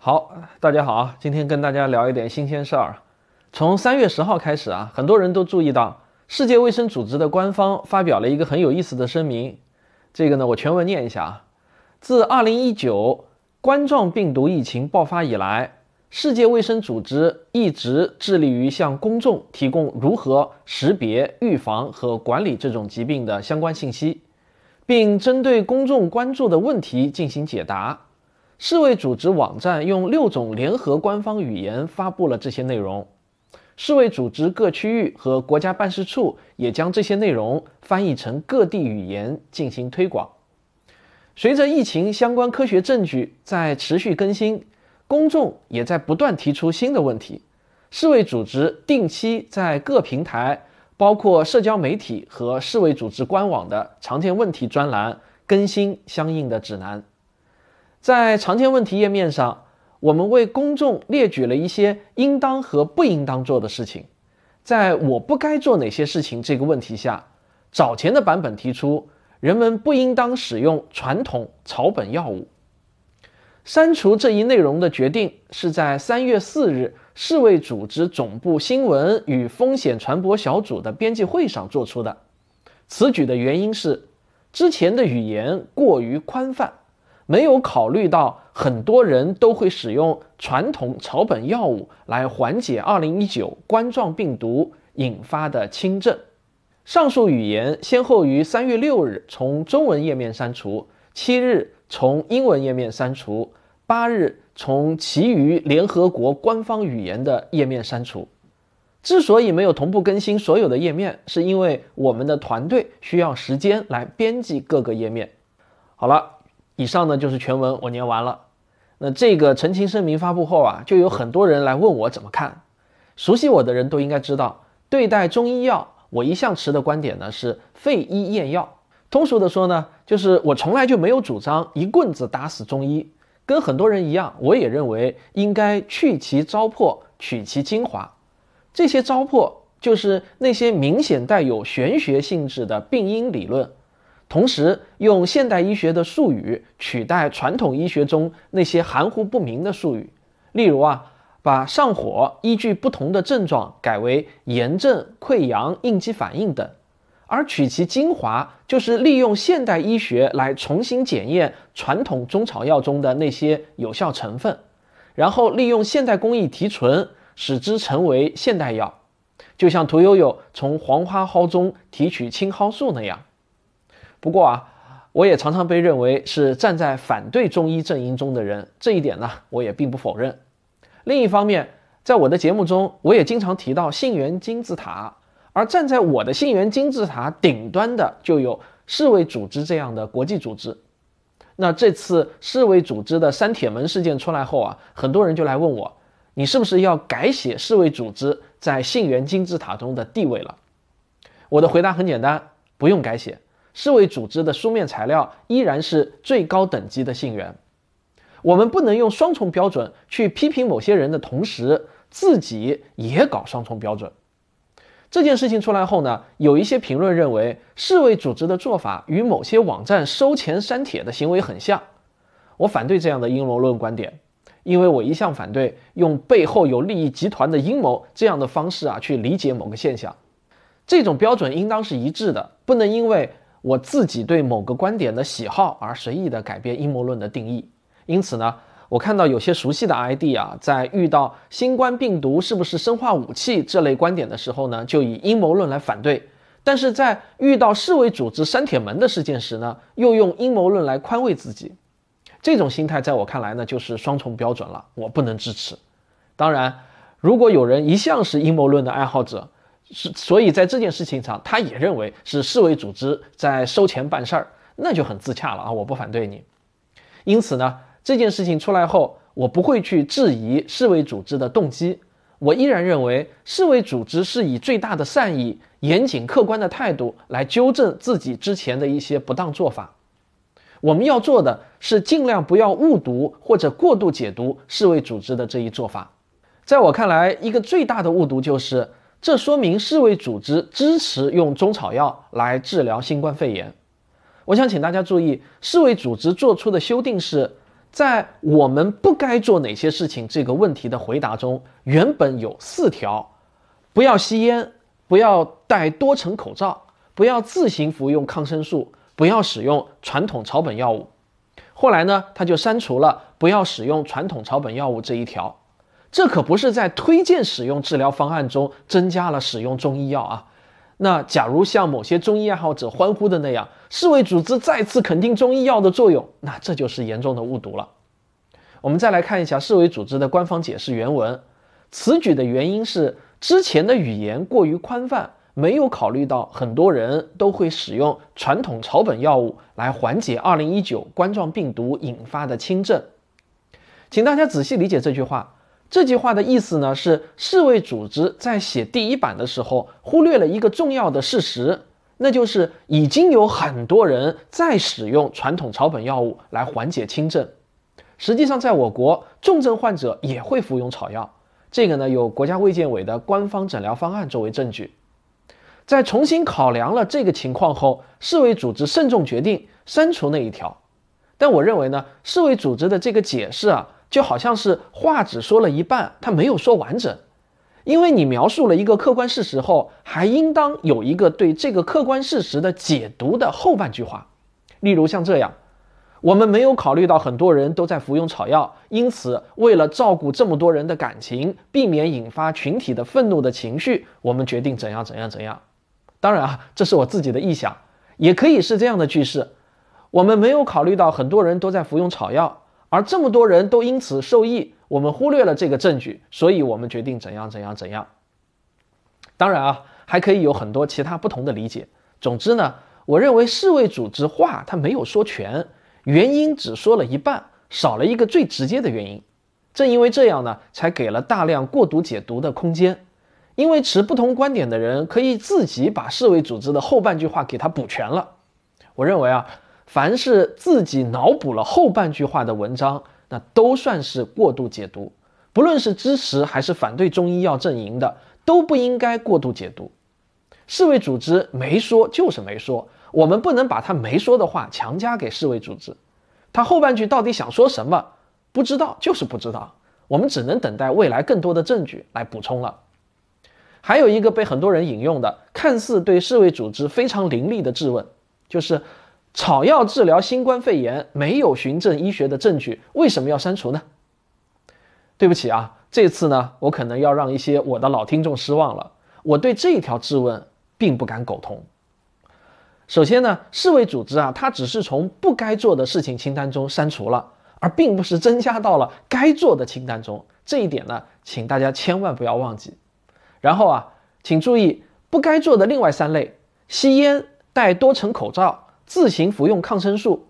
好，大家好啊！今天跟大家聊一点新鲜事儿。从三月十号开始啊，很多人都注意到世界卫生组织的官方发表了一个很有意思的声明。这个呢，我全文念一下啊。自二零一九冠状病毒疫情爆发以来，世界卫生组织一直致力于向公众提供如何识别、预防和管理这种疾病的相关信息，并针对公众关注的问题进行解答。世卫组织网站用六种联合官方语言发布了这些内容，世卫组织各区域和国家办事处也将这些内容翻译成各地语言进行推广。随着疫情相关科学证据在持续更新，公众也在不断提出新的问题。世卫组织定期在各平台，包括社交媒体和世卫组织官网的常见问题专栏更新相应的指南。在常见问题页面上，我们为公众列举了一些应当和不应当做的事情。在我不该做哪些事情这个问题下，早前的版本提出，人们不应当使用传统草本药物。删除这一内容的决定是在三月四日世卫组织总部新闻与风险传播小组的编辑会上做出的。此举的原因是，之前的语言过于宽泛。没有考虑到很多人都会使用传统草本药物来缓解2019冠状病毒引发的轻症。上述语言先后于3月6日从中文页面删除，7日从英文页面删除，8日从其余联合国官方语言的页面删除。之所以没有同步更新所有的页面，是因为我们的团队需要时间来编辑各个页面。好了。以上呢就是全文，我念完了。那这个澄清声明发布后啊，就有很多人来问我怎么看。熟悉我的人都应该知道，对待中医药，我一向持的观点呢是废医验药。通俗的说呢，就是我从来就没有主张一棍子打死中医。跟很多人一样，我也认为应该去其糟粕，取其精华。这些糟粕就是那些明显带有玄学性质的病因理论。同时，用现代医学的术语取代传统医学中那些含糊不明的术语，例如啊，把上火依据不同的症状改为炎症、溃疡、应激反应等，而取其精华，就是利用现代医学来重新检验传统中草药中的那些有效成分，然后利用现代工艺提纯，使之成为现代药，就像屠呦呦从黄花蒿中提取青蒿素那样。不过啊，我也常常被认为是站在反对中医阵营中的人，这一点呢，我也并不否认。另一方面，在我的节目中，我也经常提到信源金字塔，而站在我的信源金字塔顶端的，就有世卫组织这样的国际组织。那这次世卫组织的删帖门事件出来后啊，很多人就来问我，你是不是要改写世卫组织在信源金字塔中的地位了？我的回答很简单，不用改写。世卫组织的书面材料依然是最高等级的信源。我们不能用双重标准去批评某些人的同时，自己也搞双重标准。这件事情出来后呢，有一些评论认为，世卫组织的做法与某些网站收钱删帖的行为很像。我反对这样的阴谋论观点，因为我一向反对用背后有利益集团的阴谋这样的方式啊去理解某个现象。这种标准应当是一致的，不能因为。我自己对某个观点的喜好而随意的改变阴谋论的定义，因此呢，我看到有些熟悉的 ID 啊，在遇到新冠病毒是不是生化武器这类观点的时候呢，就以阴谋论来反对；但是在遇到世卫组织删帖门的事件时呢，又用阴谋论来宽慰自己。这种心态在我看来呢，就是双重标准了，我不能支持。当然，如果有人一向是阴谋论的爱好者，是，所以在这件事情上，他也认为是世卫组织在收钱办事儿，那就很自洽了啊！我不反对你。因此呢，这件事情出来后，我不会去质疑世卫组织的动机，我依然认为世卫组织是以最大的善意、严谨客观的态度来纠正自己之前的一些不当做法。我们要做的是尽量不要误读或者过度解读世卫组织的这一做法。在我看来，一个最大的误读就是，这说明世卫组织支持用中草药来治疗新冠肺炎。我想请大家注意，世卫组织做出的修订是在我们不该做哪些事情这个问题的回答中，原本有四条：不要吸烟，不要戴多层口罩，不要自行服用抗生素，不要使用传统草本药物。后来呢，他就删除了“不要使用传统草本药物”这一条，这可不是在推荐使用治疗方案中增加了使用中医药啊。那假如像某些中医爱好者欢呼的那样，世卫组织再次肯定中医药的作用，那这就是严重的误读了。我们再来看一下世卫组织的官方解释原文，此举的原因是之前的语言过于宽泛。没有考虑到很多人都会使用传统草本药物来缓解2019冠状病毒引发的轻症，请大家仔细理解这句话。这句话的意思呢是，世卫组织在写第一版的时候忽略了一个重要的事实，那就是已经有很多人在使用传统草本药物来缓解轻症。实际上，在我国，重症患者也会服用草药，这个呢有国家卫健委的官方诊疗方案作为证据。在重新考量了这个情况后，世卫组织慎重决定删除那一条。但我认为呢，世卫组织的这个解释啊，就好像是话只说了一半，他没有说完整。因为你描述了一个客观事实后，还应当有一个对这个客观事实的解读的后半句话。例如像这样：我们没有考虑到很多人都在服用草药，因此为了照顾这么多人的感情，避免引发群体的愤怒的情绪，我们决定怎样怎样怎样。当然啊，这是我自己的臆想，也可以是这样的句式：我们没有考虑到很多人都在服用草药，而这么多人都因此受益，我们忽略了这个证据，所以我们决定怎样怎样怎样。当然啊，还可以有很多其他不同的理解。总之呢，我认为世卫组织话他没有说全，原因只说了一半，少了一个最直接的原因。正因为这样呢，才给了大量过度解读的空间。因为持不同观点的人可以自己把世卫组织的后半句话给它补全了。我认为啊，凡是自己脑补了后半句话的文章，那都算是过度解读。不论是支持还是反对中医药阵营的，都不应该过度解读。世卫组织没说就是没说，我们不能把他没说的话强加给世卫组织。他后半句到底想说什么？不知道就是不知道，我们只能等待未来更多的证据来补充了。还有一个被很多人引用的，看似对世卫组织非常凌厉的质问，就是草药治疗新冠肺炎没有循证医学的证据，为什么要删除呢？对不起啊，这次呢，我可能要让一些我的老听众失望了。我对这一条质问并不敢苟同。首先呢，世卫组织啊，它只是从不该做的事情清单中删除了，而并不是增加到了该做的清单中。这一点呢，请大家千万不要忘记。然后啊，请注意不该做的另外三类：吸烟、戴多层口罩、自行服用抗生素。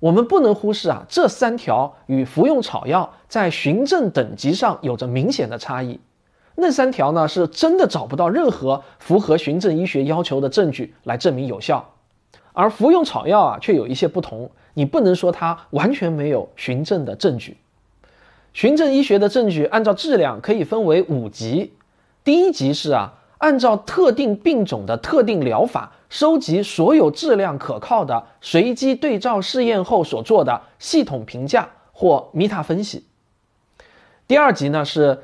我们不能忽视啊，这三条与服用草药在循证等级上有着明显的差异。那三条呢，是真的找不到任何符合循证医学要求的证据来证明有效，而服用草药啊，却有一些不同。你不能说它完全没有循证的证据。循证医学的证据按照质量可以分为五级。第一级是啊，按照特定病种的特定疗法，收集所有质量可靠的随机对照试验后所做的系统评价或 meta 分析。第二级呢是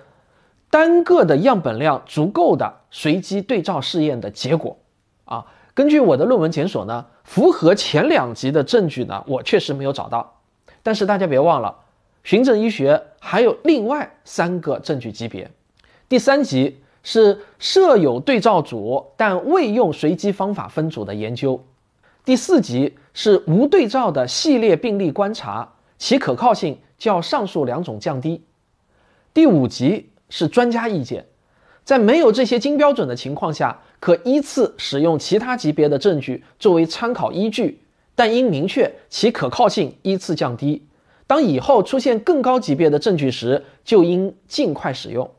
单个的样本量足够的随机对照试验的结果。啊，根据我的论文检索呢，符合前两级的证据呢，我确实没有找到。但是大家别忘了，循证医学还有另外三个证据级别，第三级。是设有对照组但未用随机方法分组的研究。第四级是无对照的系列病例观察，其可靠性较上述两种降低。第五级是专家意见，在没有这些金标准的情况下，可依次使用其他级别的证据作为参考依据，但应明确其可靠性依次降低。当以后出现更高级别的证据时，就应尽快使用。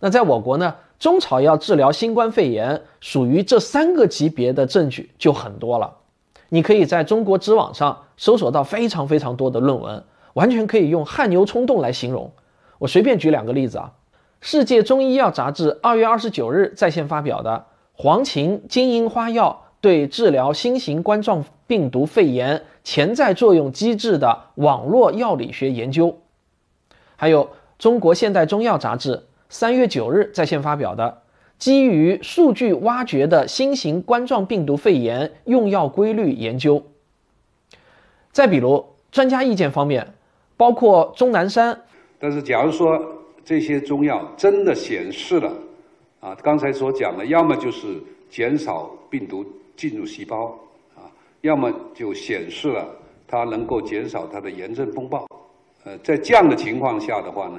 那在我国呢，中草药治疗新冠肺炎属于这三个级别的证据就很多了。你可以在中国知网上搜索到非常非常多的论文，完全可以用汗牛充栋来形容。我随便举两个例子啊，世界中医药杂志二月二十九日在线发表的《黄芩金银花药对治疗新型冠状病毒肺炎潜在作用机制的网络药理学研究》，还有《中国现代中药杂志》三月九日在线发表的基于数据挖掘的新型冠状病毒肺炎用药规律研究。再比如专家意见方面，包括钟南山。但是，假如说这些中药真的显示了，啊，刚才所讲的，要么就是减少病毒进入细胞，啊，要么就显示了它能够减少它的炎症风暴，呃，在这样的情况下的话呢，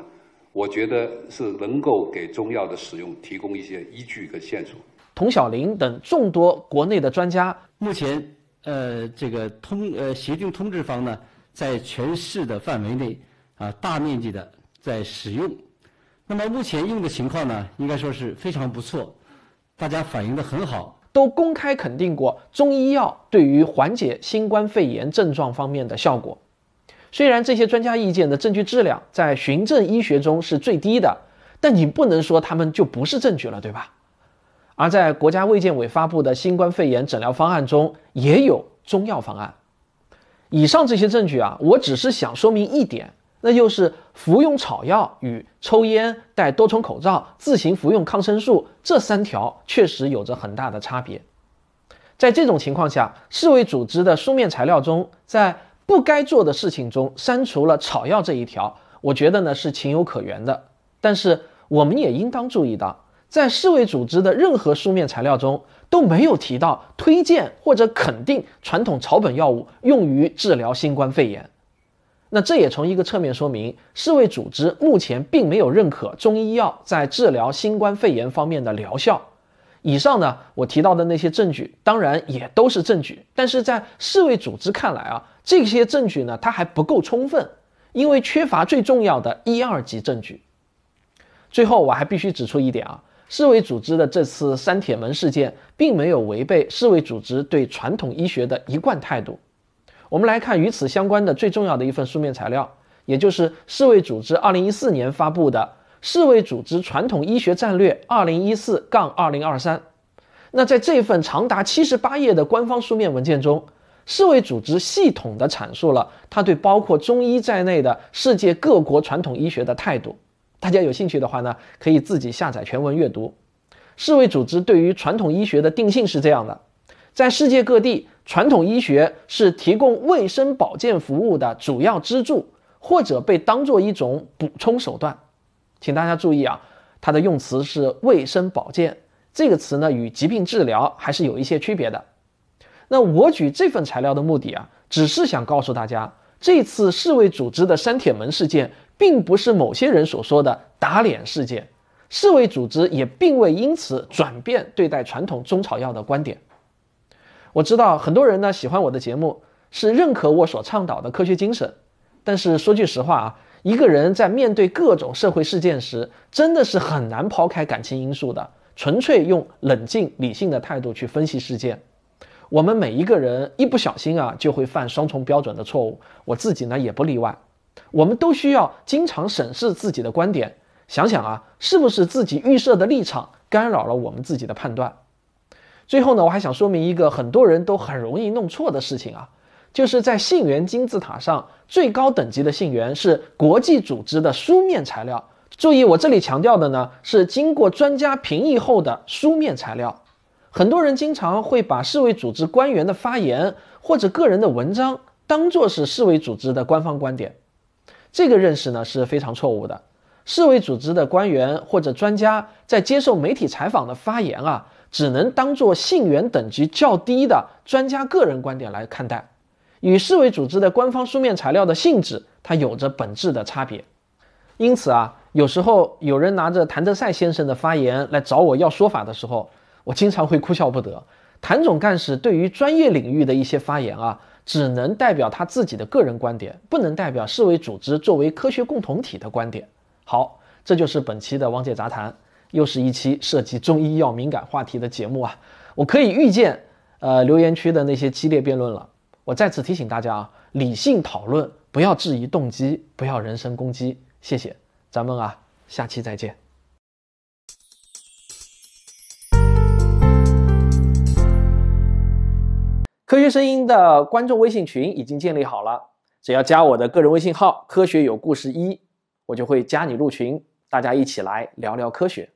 我觉得是能够给中药的使用提供一些依据跟线索。童小林等众多国内的专家，目前，呃，这个通呃协定通知方呢，在全市的范围内。啊，大面积的在使用，那么目前用的情况呢，应该说是非常不错，大家反映的很好，都公开肯定过中医药对于缓解新冠肺炎症状方面的效果。虽然这些专家意见的证据质量在循证医学中是最低的，但你不能说他们就不是证据了，对吧？而在国家卫健委发布的新冠肺炎诊疗方案中，也有中药方案。以上这些证据啊，我只是想说明一点。那就是服用草药与抽烟、戴多重口罩、自行服用抗生素这三条确实有着很大的差别。在这种情况下，世卫组织的书面材料中，在不该做的事情中删除了草药这一条，我觉得呢是情有可原的。但是我们也应当注意到，在世卫组织的任何书面材料中都没有提到推荐或者肯定传统草本药物用于治疗新冠肺炎。那这也从一个侧面说明，世卫组织目前并没有认可中医药在治疗新冠肺炎方面的疗效。以上呢，我提到的那些证据，当然也都是证据，但是在世卫组织看来啊，这些证据呢，它还不够充分，因为缺乏最重要的一二级证据。最后，我还必须指出一点啊，世卫组织的这次删帖门事件，并没有违背世卫组织对传统医学的一贯态度。我们来看与此相关的最重要的一份书面材料，也就是世卫组织2014年发布的《世卫组织传统医学战略2014-2023》。那在这份长达78页的官方书面文件中，世卫组织系统地阐述了他对包括中医在内的世界各国传统医学的态度。大家有兴趣的话呢，可以自己下载全文阅读。世卫组织对于传统医学的定性是这样的。在世界各地，传统医学是提供卫生保健服务的主要支柱，或者被当做一种补充手段。请大家注意啊，它的用词是“卫生保健”这个词呢，与疾病治疗还是有一些区别的。那我举这份材料的目的啊，只是想告诉大家，这次世卫组织的删帖门事件，并不是某些人所说的打脸事件。世卫组织也并未因此转变对待传统中草药的观点。我知道很多人呢喜欢我的节目，是认可我所倡导的科学精神。但是说句实话啊，一个人在面对各种社会事件时，真的是很难抛开感情因素的，纯粹用冷静理性的态度去分析事件。我们每一个人一不小心啊，就会犯双重标准的错误，我自己呢也不例外。我们都需要经常审视自己的观点，想想啊，是不是自己预设的立场干扰了我们自己的判断。最后呢，我还想说明一个很多人都很容易弄错的事情啊，就是在信源金字塔上最高等级的信源是国际组织的书面材料。注意，我这里强调的呢是经过专家评议后的书面材料。很多人经常会把世卫组织官员的发言或者个人的文章当做是世卫组织的官方观点，这个认识呢是非常错误的。世卫组织的官员或者专家在接受媒体采访的发言啊。只能当做信源等级较低的专家个人观点来看待，与世卫组织的官方书面材料的性质，它有着本质的差别。因此啊，有时候有人拿着谭德赛先生的发言来找我要说法的时候，我经常会哭笑不得。谭总干事对于专业领域的一些发言啊，只能代表他自己的个人观点，不能代表世卫组织作为科学共同体的观点。好，这就是本期的汪界杂谈。又是一期涉及中医药敏感话题的节目啊！我可以预见，呃，留言区的那些激烈辩论了。我再次提醒大家啊，理性讨论，不要质疑动机，不要人身攻击。谢谢，咱们啊，下期再见。科学声音的观众微信群已经建立好了，只要加我的个人微信号“科学有故事一”，我就会加你入群，大家一起来聊聊科学。